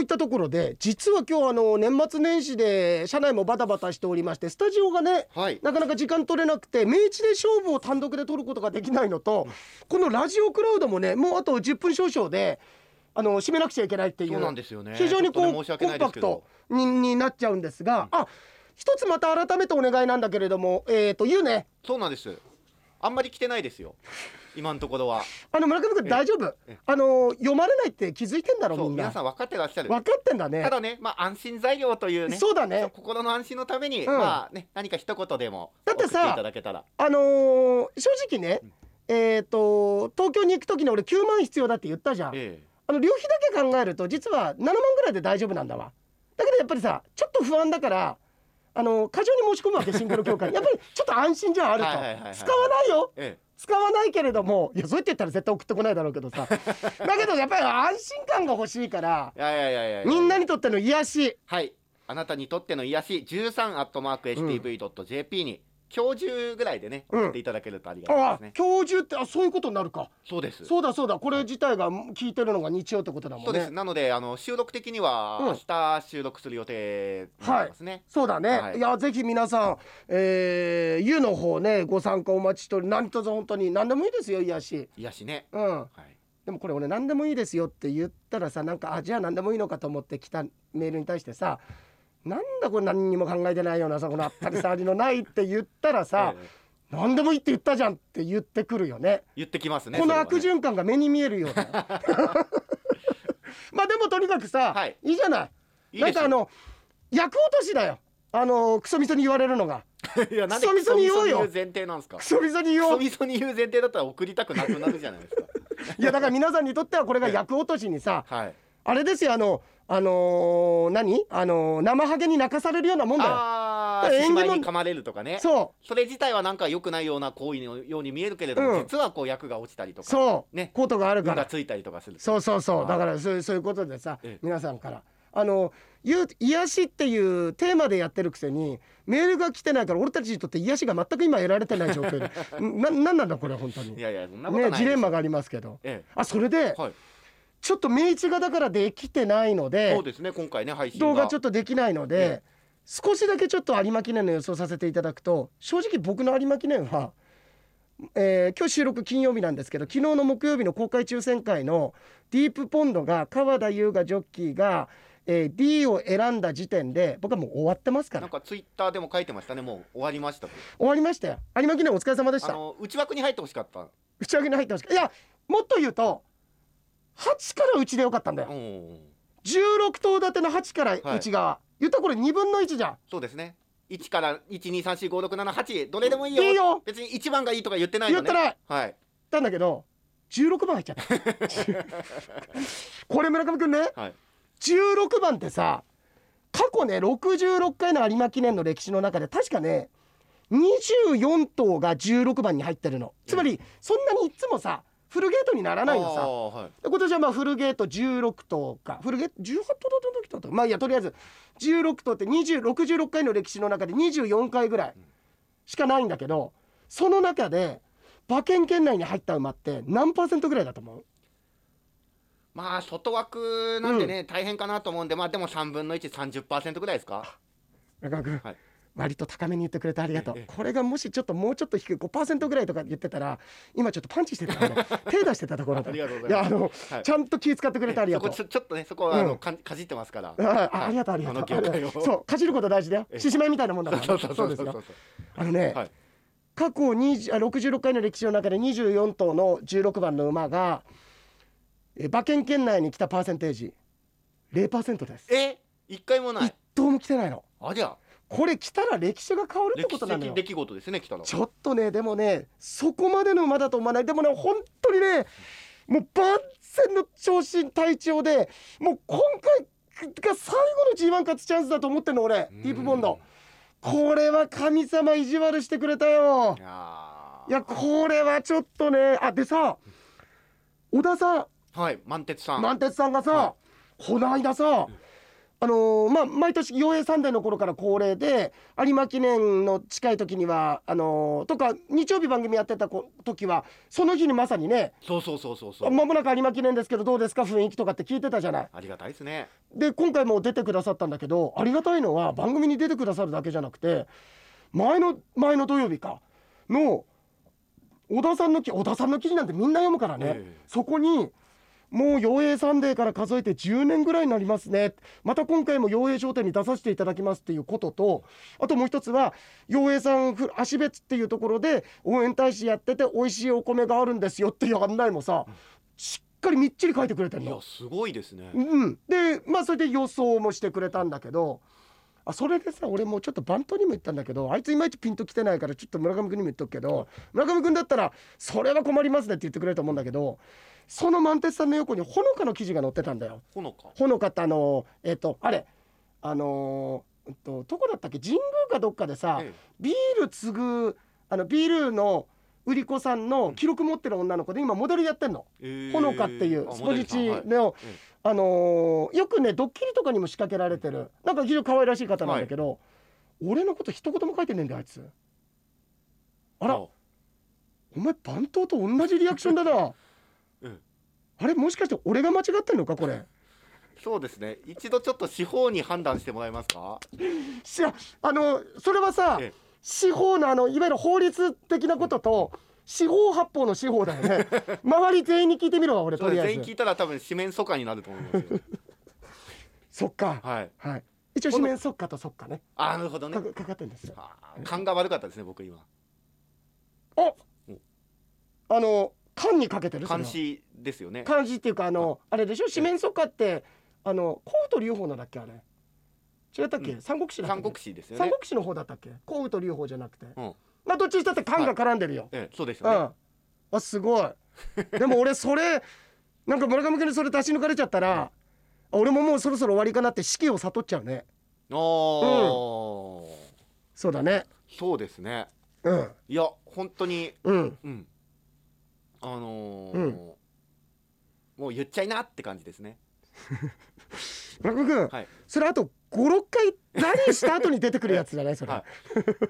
といったところで実は今日あの年末年始で社内もバタバタしておりましてスタジオがねはい。なかなか時間取れなくて明治で勝負を単独で取ることができないのとこのラジオクラウドもねもうあと10分少々であの締めなくちゃいけないっていうそうなんですよね。非常にこう、ねコンパクトにになっちゃうんですが、あ一つまた改めてお願いなんだけれどもえっ、と言うね。そうなんです。あんまり来てないですよ今のところは。あの村上君大丈夫？ええ。あの読まれないって気づいてんだろそうみんな。皆さん分かってらっしゃる。分かってんだね。ただねまあ安心材料というね。そうだね。心の安心のために、うん。まあね何か一言でもだってさあのー正直ね、えっ、と東京に行く時に俺9万必要だって言ったじゃん、えあの旅費だけ考えると実は7万ぐらいで大丈夫なんだわ。だけどやっぱりさちょっと不安だからあの過剰に申し込むわけシングル協会に。やっぱりちょっと安心じゃんあると、使わないよ。ええ使わないけれどもいやそうやって言ったら絶対送ってこないだろうけどさ。だけどやっぱり安心感が欲しいからえいやいやいやいや。みんなにとっての癒し。はい。あなたにとっての癒し。13アットマーク HTV.jp に、今日中ぐらいでねうん。送っていただけるとありがたいあですね、今日中ってあそういうことになるか。そうです。そうだそうだ。これ自体が聞いてるのが日曜ってことだもそうんです。ねなのであの収録的にはうん。明日収録する予定になってますね、そうだね、はい。い、やぜひ皆さん、えー、湯の方ねご参加お待ちしており何卒本当に何でもいいですよ癒し。癒しね。うん。はい。でもこれ俺何でもいいですよって言ったらさなんかあじゃあ何でもいいのかと思って来たメールに対してさなんだこれ何にも考えてないようなさこのあったり障りのないって言ったらさ、ええ。何でもいいって言ったじゃんって言ってくるよね。言ってきますねこの悪循環が目に見えるような。まあでもとにかくさ、はい。い、いじゃない。なんかあの役落としだよ。あのクソみそに言われるのが。いやなんでクソみそに言おうよクソみそに言う前提なんですか？クソみそに言おう。クソみそに言う前提だったら送りたくなくなるじゃないですか。いやだから皆さんにとってはこれが役落としにさはい。あれですよあのあのー何？あのー生ハゲに泣かされるようなもんだよ。ああ縁起に噛まれるとかね。そそれ自体はなんか良くないような行為のように見えるけれども、うん。実はこう役が落ちたりとかうそう、ね。コートがあるから。ついたりとかするそうそうそう。はい。だからそういうそういうことでさ、ええ。皆さんから。あのゆ癒しっていうテーマでやってるくせにメールが来てないから俺たちにとって癒しが全く今得られてない状況で。ん ななんなんだこれ本当に。いやいやそんなことないねジレンマがありますけど。えあそれでえはいちょっと明治がだからできてないのでそうですね今回ね配信が。動画ちょっとできないのでえ少しだけちょっと有馬記念の予想させていただくと正直僕の有馬記念は、えー今日収録金曜日なんですけど昨日の木曜日の公開抽選会のディープポンドが川田優雅ジョッキーが、えー D を選んだ時点で僕はもう終わってますから。なんかツイッターでも書いてましたねもう終わりましたと。終わりましたよ。有馬記念お疲れ様でした。あの内枠に入ってほしかった。打ち上げに入ってほしいいやもっと言うと8から内でよかったんだよ。うん。16頭立ての8から内側、言ったらこれ2分の1じゃん。そうですね。1から12345678どれでもいいよ。いいよ。別に1番がいいとか言ってないのね。言ったらはい。たんだけど16番入っちゃった。これ村上くんね。はい。16番ってさ過去ね66回の有馬記念の歴史の中で確かね24頭が16番に入ってるの。つまりそんなにいつもさフルゲートにならないのさ。はい。で今年はまあフルゲート16頭か。フルゲート18頭だった時だったかまあいいやとりあえず16頭って20 66回の歴史の中で24回ぐらいしかないんだけどその中で馬券圏内に入った馬って何パーセントぐらいだと思う？まあ外枠なんでね、大変かなと思うんでまあでも3分の130%ぐらいですか？中川君、はい割と高めに言ってくれてありがとう。ええ。これがもしちょっともうちょっと低い5%ぐらいとか言ってたら今ちょっとパンチしてたからね。手出してたところだいやあの、はい。ちゃんと気遣ってくれてありがとう。ちょっとねそこはあの、うん。かかじってますから。ああありがとうありがとう。そうかじること大事だよ。ええ。獅子舞みたいなもんだからね。そうそうそうですよ。あのね、はい。過去20あ66回の歴史の中で24頭の16番の馬がえ馬券圏内に来たパーセンテージ。0%です。え？一回もな一い頭も来てないの。あじゃ。あこれ来たら歴史が変わるってことなのよ。的出来事ですね来たらちょっとねでもねそこまでの馬だと思わないでもね本当にねもう万全の長身体調でもう今回が最後の G1 勝つチャンスだと思ってんの俺ディープボンド。これは神様意地悪してくれたよ。いやこれはちょっとねあでさ小田さん。はい満鉄さん。満鉄さんがさ、はこの間さあのーまあ毎年陽平サンデーの頃から恒例で有馬記念の近い時にはあのーとか日曜日番組やってたこ時はその日にまさにねそうそうそうそうそう。まもなく有馬記念ですけどどうですか？雰囲気とかって聞いてたじゃない？ありがたいですね。で今回も出てくださったんだけどありがたいのは番組に出てくださるだけじゃなくて前の前の土曜日かの小田さんの記小田さんの記事なんてみんな読むからね、ええ。そこにもう陽平サンデーから数えて10年ぐらいになりますね。また今回も陽平商店に出させていただきますっていうこととあともう一つは陽平さんふ足別っていうところで応援大使やってて美味しいお米があるんですよっていう案内もさしっかりみっちり書いてくれてんの。いや。すごいですね。うん、でまあそれで予想もしてくれたんだけどあそれでさ俺もうちょっとバントにも言ったんだけどあいついまいちピンときてないからちょっと村上君にも言っとくけど村上君だったら「それは困りますね」って言ってくれると思うんだけどその満鉄さんの横にほのかの記事が載ってたんだよ。ほのか？ほのかってあのえっ、とあれあのーうんとどこだったっけ？神宮かどっかでさ、えビール継ぐあのビールの売り子さんの記録持ってる女の子で今モデルやってんの。えほのかっていうあスポジチの、はい。えあのーよくねドッキリとかにも仕掛けられてる。なんか非常に可愛らしい方なんだけど、俺のこと一言も書いてねえんだよあいつ。あら。お前番頭と同じリアクションだな。うんあれもしかして俺が間違ってんのかこれ？そうですね。一度ちょっと司法に判断してもらえますか？しやあのそれはさええ。司法のあのいわゆる法律的なことと司法発法の司法だよね。周り全員に聞いてみろわ俺とりあえず。全員聞いたら多分四面楚歌になると思いますよ。そっか。はい。はい。一応四面そっかとそっかね。あーなるほどね。かかかってんです。よ勘が悪かったですね僕今。あうん。あの缶にかけてる監視ですよね。漢字っていうかあのあ。れでしょ？四面楚歌ってあの甲と龍法なんだっけあれ。違ったっけ、うん。三国志三け？国志ですよね。三国志の方だったっけ？甲と龍法じゃなくて、うん。まあどっちにしたって漢が絡んでるよ、ええそうですうん。よねあすごい。でも俺それなんか村上君にそれ出し抜かれちゃったら、俺ももうそろそろ終わりかなって式を悟っちゃうね。おー。そうだね。そうですね。うん。いや本当に。うん。うんあのーうんもう言っちゃいなって感じですね。村上君、はい。それあと56回何した後に出てくるやつじゃない？それ、はい。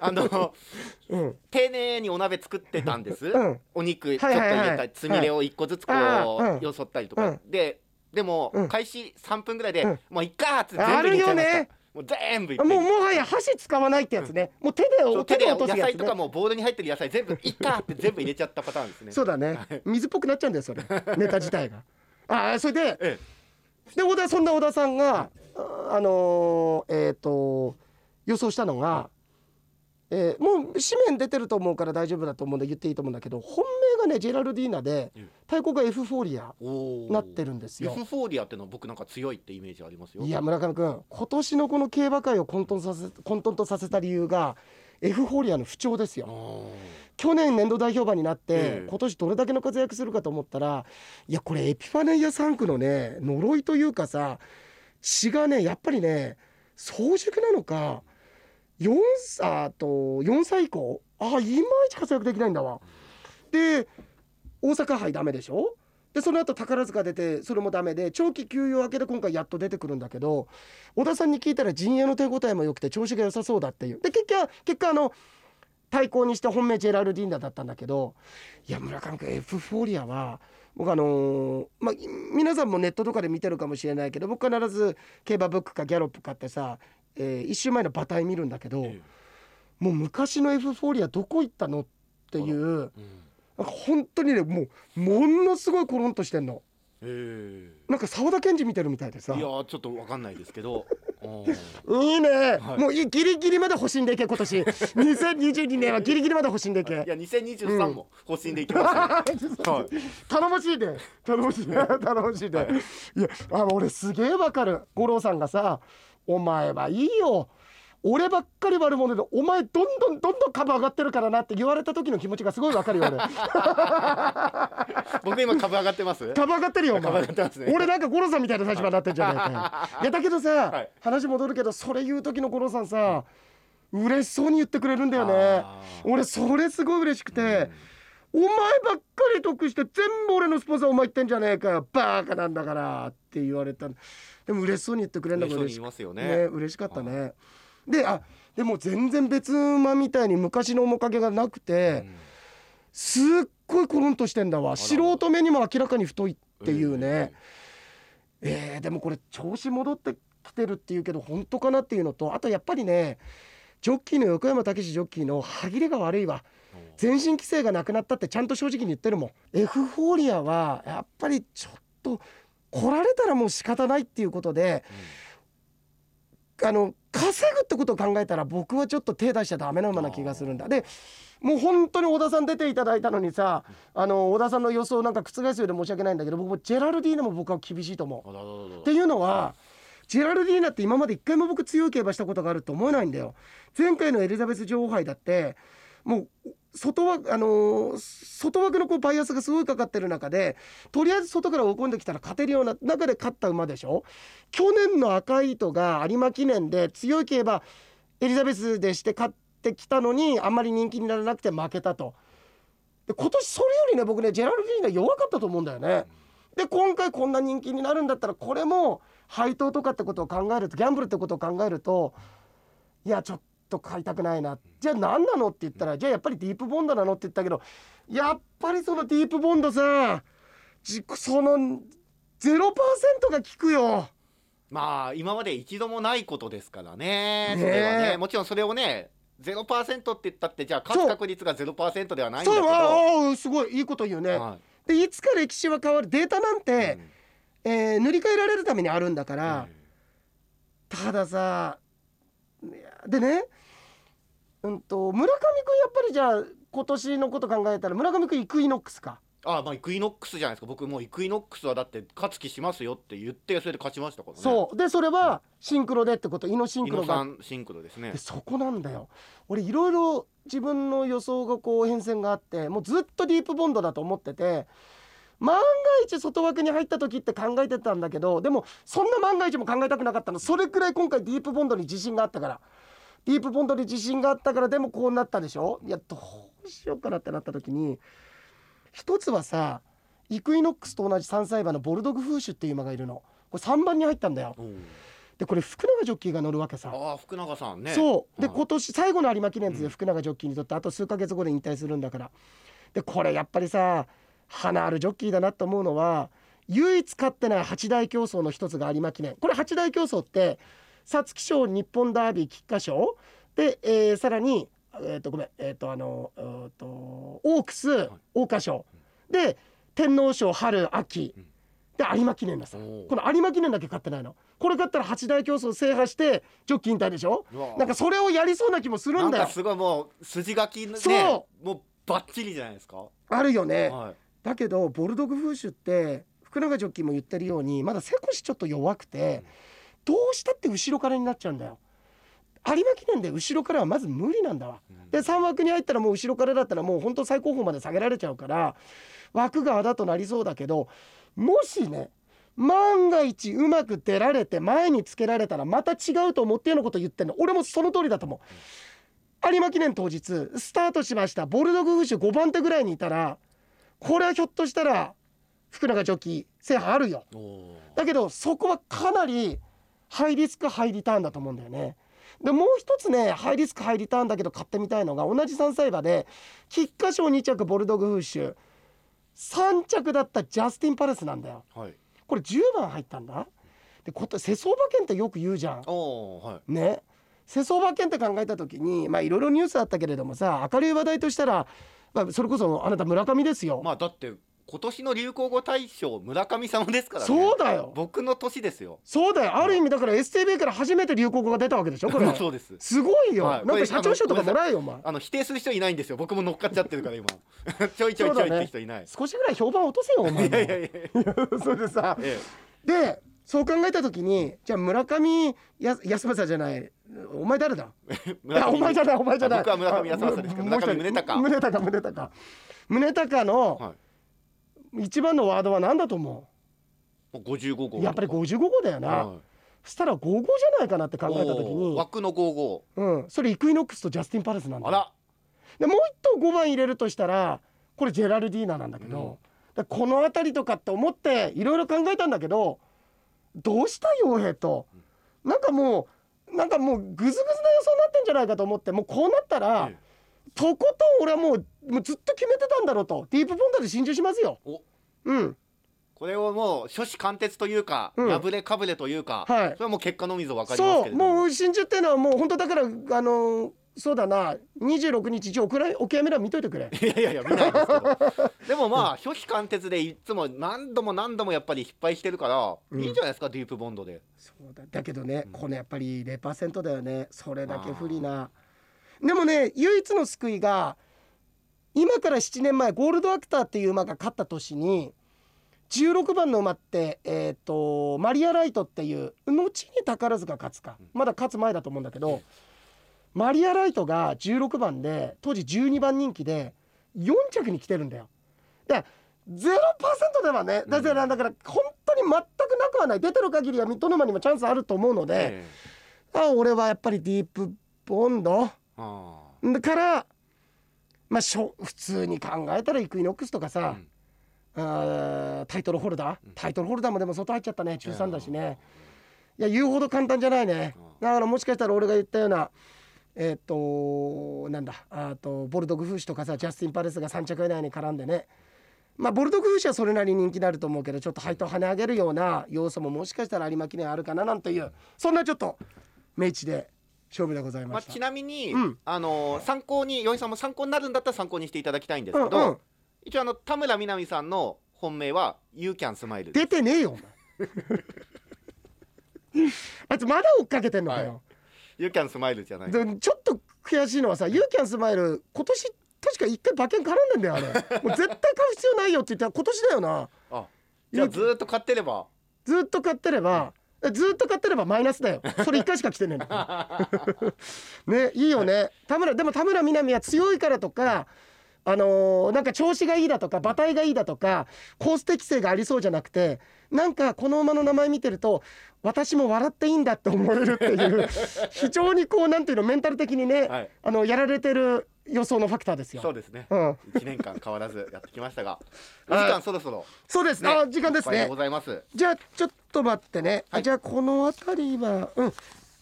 あの うん。丁寧にお鍋作ってたんです、うん。お肉ちょっとはいはい。はい入れたつみれを一個ずつこあーうよそったりとか、うん。ででも、うん。開始3分ぐらいで、うん。もういっかーっつって全部入れちゃいました。あるよねもう全部もうもはや箸使わないってやつね、もう手でそう手で手で落とすやつね。野菜とかもボウルに入ってる野菜全部 いっかーって全部入れちゃったパターンですね。そうだね。水っぽくなっちゃうんだよそれ。ネタ自体が。ああそれでえで小田そんな小田さんがああのーえっ、と予想したのが、えーもう紙面出てると思うから大丈夫だと思うんで言っていいと思うんだけど本命がねジェラルディーナでうん。太鼓がエフフォーリアなってるんですよ。ユフフォーリアってのは僕なんか強いってイメージありますよ。いや村上君今年のこの競馬界を混沌させ混沌とさせた理由がエフフォーリアの不調ですよ。去年年度代表馬になって、ええ。今年どれだけの活躍するかと思ったらいやこれエピファネイア3区のね呪いというかさ血がねやっぱりね早熟なのか4あと4歳以降。あいまいち活躍できないんだわ。で大阪杯ダメでしょ？でその後宝塚出てそれもダメで長期休養明けで今回やっと出てくるんだけど小田さんに聞いたら陣営の手応えも良くて調子が良さそうだっていう。で結果結果あの対抗にして本命ジェラルディーナだったんだけどいや村上君エフフォーリアは僕あのーまあ皆さんもネットとかで見てるかもしれないけど僕必ず競馬ブックかギャロップかってさ、え1週前の馬体見るんだけど、えもう昔のエフフォーリアどこ行ったのっていうえうん。なんか本当にねもうものすごいコロンとしてんの。え。なんか澤田研二見てるみたいでさ。えいやーちょっとわかんないですけど。いいね、はい。もういギリギリまで欲しんでいけ今年。2022年はギリギリまで欲しんでいけい。や2023も方針でいきますよ、はい。頼もしいね頼もしいね。頼もしいね、はい。い、やあ俺すげえわかる。五郎さんがさ「お前はいいよ。俺ばっかり悪者でお前どんどんどんどん株上がってるからな」って言われた時の気持ちがすごいわかるよ俺。僕今株上がってます？株上がってるよお株前ね。俺なんか五郎さんみたいな立場になってんじゃないかよ。いやだけどさ、はい。話戻るけどそれ言う時の五郎さんさ嬉しそうに言ってくれるんだよね。俺それすごい嬉しくて、お前ばっかり得して全部俺のスポンサーお前言ってんじゃねえかよバーカなんだからって言われたででも嬉しそうに言ってくれるの嬉しがそうに言いますよね。嬉しね嬉しかったね。であでも全然別馬みたいに昔の面影がなくて、うん。すっごいコロンとしてんだわ。ら。素人目にも明らかに太いっていうね、えーでもこれ調子戻ってきてるっていうけど本当かなっていうのとあとやっぱりねジョッキーの横山武史ジョッキーの歯切れが悪いわ全身規制がなくなったってちゃんと正直に言ってるもん。エフフォーリアはやっぱりちょっと来られたらもう仕方ないっていうことであの稼ぐってことを考えたら僕はちょっと手出しちゃダメな馬な気がするんだ。でもう本当に小田さん出ていただいたのにさあの小田さんの予想なんか覆すようで申し訳ないんだけど僕もジェラルディーナも僕は厳しいと思う。っていうのはジェラルディーナって今まで一回も僕強い競馬したことがあると思えないんだよ。前回のエリザベス女王杯だってもう外枠あのー外枠のこうバイアスがすごいかかってる中でとりあえず外から追い込んできたら勝てるような中で勝った馬でしょ？去年の赤い糸が有馬記念で強い競馬エリザベスでして勝ってきたのにあんまり人気にならなくて負けたとで今年それよりね僕ねジェラルディーナ弱かったと思うんだよね。で今回こんな人気になるんだったらこれも配当とかってことを考えるとギャンブルってことを考えるといやちょっと買いたくないな。じゃあ何なのって言ったらじゃあやっぱりディープボンドなのって言ったけどやっぱりそのディープボンドさじその0%が効くよ。まあ今まで一度もないことですからね。それはねもちろんそれをね0%って言ったってじゃあ勝つ確率が0%ではないんだそうけどああすごいいいこと言うね。はでいつか歴史は変わるデータなんいて、うん。えー塗り替えられるためにあるんだから。うん。たださでねうんと村上君やっぱりじゃあ今年のこと考えたら村上君イクイノックスか。あまあイクイノックスじゃないですか。僕もうイクイノックスはだって勝つ気しますよって言ってそれで勝ちましたからね。そう。でそれはシンクロでってこと。イノシンイクロが。ノさんシンクロですね。でそこなんだよ。俺いろいろ自分の予想がこう変遷があってもうずっとディープボンドだと思ってて万が一外枠に入った時って考えてたんだけどでもそんな万が一も考えたくなかったの。それくらい今回ディープボンドに自信があったからディープボンドに自信があったからでもこうなったでしょ？いやどうしようかなってなった時に一つはさイクイノックスと同じ3歳馬のボルドグフーシュっていう馬がいるの。これ3番に入ったんだよ。でこれ福永ジョッキーが乗るわけさ。ああ福永さんね。そう。ではい。今年最後の有馬記念ですよ、うん。福永ジョッキーにとってあと数ヶ月後で引退するんだから。でこれやっぱりさ花あるジョッキーだなと思うのは唯一勝ってない八大競争の一つが有馬記念。これ八大競争って皐月賞日本ダービー菊花賞。で、えーさらにえっ、とごめんえっ、とあのうーとオークス桜花賞。で天皇賞春秋。うん。で有馬記念ださ。この有馬記念だけ勝ってないの。これ勝ったら八大競争制覇してジョッキー引退でしょ。なんかそれをやりそうな気もするんだよ。なんかすごいもう筋書きねそもうバッチリじゃないですか。あるよね。はい。だけどボルドグフーシュって福永ジョッキーも言ってるようにまだ背腰ちょっと弱くてどうしたって後ろからになっちゃうんだよ。有馬記念で後ろからはまず無理なんだわ。うん。で3枠に入ったらもう後ろからだったらもう本当最高峰まで下げられちゃうから枠があだとなりそうだけどもしね万が一うまく出られて前につけられたらまた違うと思ってようなこと言ってんの俺もその通りだと思う。有馬記念当日スタートしました。ボルドグフーシュ5番手ぐらいにいたらこれはひょっとしたら福永ジョッキー制覇あるよ。だけどそこはかなりハイリスクハイリターンだと思うんだよね。でもう一つねハイリスクハイリターンだけど買ってみたいのが同じ3歳馬で菊花賞2着ボルドグフーシュ3着だったジャスティン・パレスなんだよ。はい。これ10番入ったんだ。でこと世相馬券ってよく言うじゃん。おおはい。ね。世相馬券って考えた時にまあいろいろニュースあったけれどもさ明るい話題としたら、まあ、それこそあなた村上ですよ、まあだって今年の流行語大賞村上様ですからね。そうだよ。僕の年ですよ。そうだよ。ある意味だから STB から初めて流行語が出たわけでしょこれ。そうです。すごいよ、はい。なんか社長賞とかもらえよお前。あの否定する人いないんですよ。僕も乗っかっちゃってるから今。ちょいちょいちょいって人いない、少しぐらい評判落とせよお前も。いやいやいや。い やそれでさ。えでそう考えた時にじゃあ村上や安政じゃない。お前誰だ？お前じゃないお前じゃない。僕は村上康政ですけど村上宗隆。宗隆宗隆。宗隆のはい一番のワードは何だと思もう55号。うやっぱり55号だよな、はそしたら55じゃないかなって考いえた時に枠の55うん。それイクイノックスとジャスティン・パレスなんだあら。でもう一頭5番入れるとしたらこれジェラルディーナなんだけど、うん。この辺りとかって思っていろいろ考えたんだけどどうした陽平と？なんかもうなんかもうグズグズな予想になってんじゃないかと思ってもうこうなったら、ええとことん俺はもうもうずっと決めてたんだろうと。ディープポンドで心中しますよ。お。うん。これをもう初子貫徹というか、うん。破れかぶれというか、はい。それはもう結果のみぞ分かりますそうけれども。もう心中っていうのはもう本当だからあのそうだな。26日一応おくらいおきやめら見といてくれ。いやいやいや見ないですけど。でもまあ初期貫徹でいつも何度も何度もやっぱり失敗してるから、うん。いいんじゃないですかディープボンドで。そうだ。だけどね、うん。このやっぱり0%だよね。それだけ不利なでもね唯一の救いが今から7年前ゴールドアクターっていう馬が勝った年に16番の馬って、えー、とマリア・ライトっていう後に宝塚勝つか。まだ勝つ前だと思うんだけどマリア・ライトが16番で当時12番人気で4着に来てるんだよ。で0%ではねだからだから本当に全くなくはない。出てる限りは水戸沼にもチャンスあると思うので、え。あ俺はやっぱりディープボンドだからまあしょ普通に考えたらイクイノックスとかあさ、あータイトルホルダー？うん。タイトルホルダーもでも外入っちゃったね中3だしね。いや言うほど簡単じゃないね。うん。だからもしかしたら俺が言ったようなえっ、となんだあとボルドグフーシとかさジャスティン・パレスが3着以内に絡んでね。まあボルドグフーシはそれなりに人気になると思うけどちょっと配当跳ね上げるような要素ももしかしたら有馬記念あるかななんていうそんなちょっと明治で勝負でございまあ、ました。ちなみに、うん。あの参考によいさんも参考になるんだったら参考にしていただきたいんですけど、うんうん。一応あの田村みな実さんの本命は「You Can Smile」出てねえよお前。あいつまだ追っかけてんのかよ、You Can Smile」じゃない。でちょっと悔しいのはさ「ユーキャンスマイル今年確か一回馬券絡んでんだよあれ。もう絶対買う必要ないよって言ったら今年だよな。あじゃあずーっと買ってれば。ずっと買ってればずっと買ってればマイナスだよ。それ一回しか来てねえんだ。ねいいよね。田村でも田村みな実は強いからとかあのーなんか調子がいいだとか馬体がいいだとかコース適性がありそうじゃなくてなんかこの馬の名前見てると私も笑っていいんだって思えるっていう 非常にこうなんていうのメンタル的にね、はい。あのやられてる予想のファクターですよ。そうですね。うん、1年間変わらずやってきましたが。時間そろそろ。そうです、ね。あ時間ですね。ご。ざいます。じゃあちょっと待ってね、あはい。じゃあこの辺りはうん。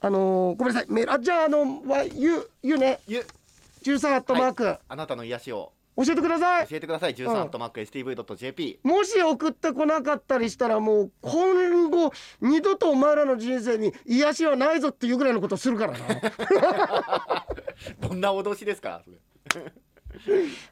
あのーごめんなさい。メールあじゃああのわゆゆね。ゆ。13アットマーク、あなたの癒しを教えてください。教えてください。13アットマーク STV.jp もし送ってこなかったりしたらもう今後二度とお前らの人生に癒しはないぞっていうぐらいのことするからな。どんな脅しですか？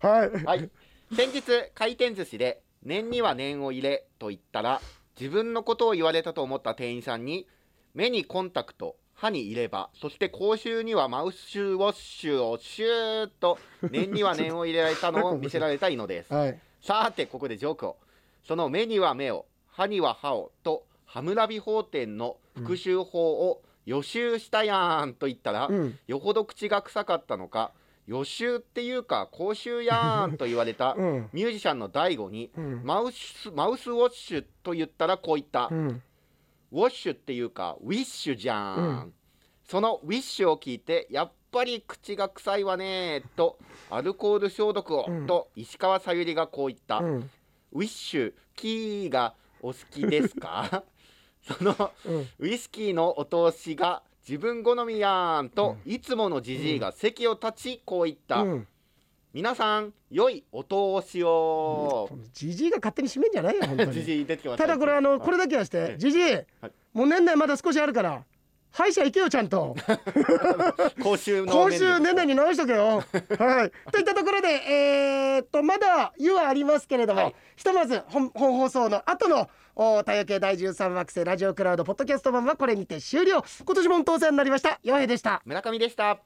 はい、はい、先日回転寿司で「念には念を入れ」と言ったら自分のことを言われたと思った店員さんに目にコンタクト歯に入れ歯そして口臭にはマウスウォッシュをシューッと 念には念を入れられたのを見せられたいのです。はい、さてここでジョークを。その目には目を歯には歯をとハムラビ法典の復習法を予習したやんと言ったら、うん。よほど口が臭かったのか予習っていうか口臭やんと言われた うん。ミュージシャンの大悟にうん。マウスマウスウォッシュと言ったらこう言った、うんウォッシュっていうかウィッシュじゃん、うん。そのウィッシュを聞いてやっぱり口が臭いわねと アルコール消毒を、うん。と石川さゆりがこう言った、うん。ウィッシュキーがお好きですか？そのうん。ウイスキーのお通しが自分好みやんと、いつものじじいが席を立ちこう言った、うん皆さん良いお通しを、じじいが勝手に締めんじじゃないよ本当じに たただこれあのこれだけはしええてじじいもう年内まだ少しあるから歯医者行けよちゃんと 公衆の今面で週年内に直しとけよ。はい。といったところで、えーっとまだ湯はありますけれども、はいひとまず本本放送の後のお太陽系第13惑星ラジオクラウドポッドキャスト版はこれにて終了。今年も本当お世話になりました。よへでした。村上でした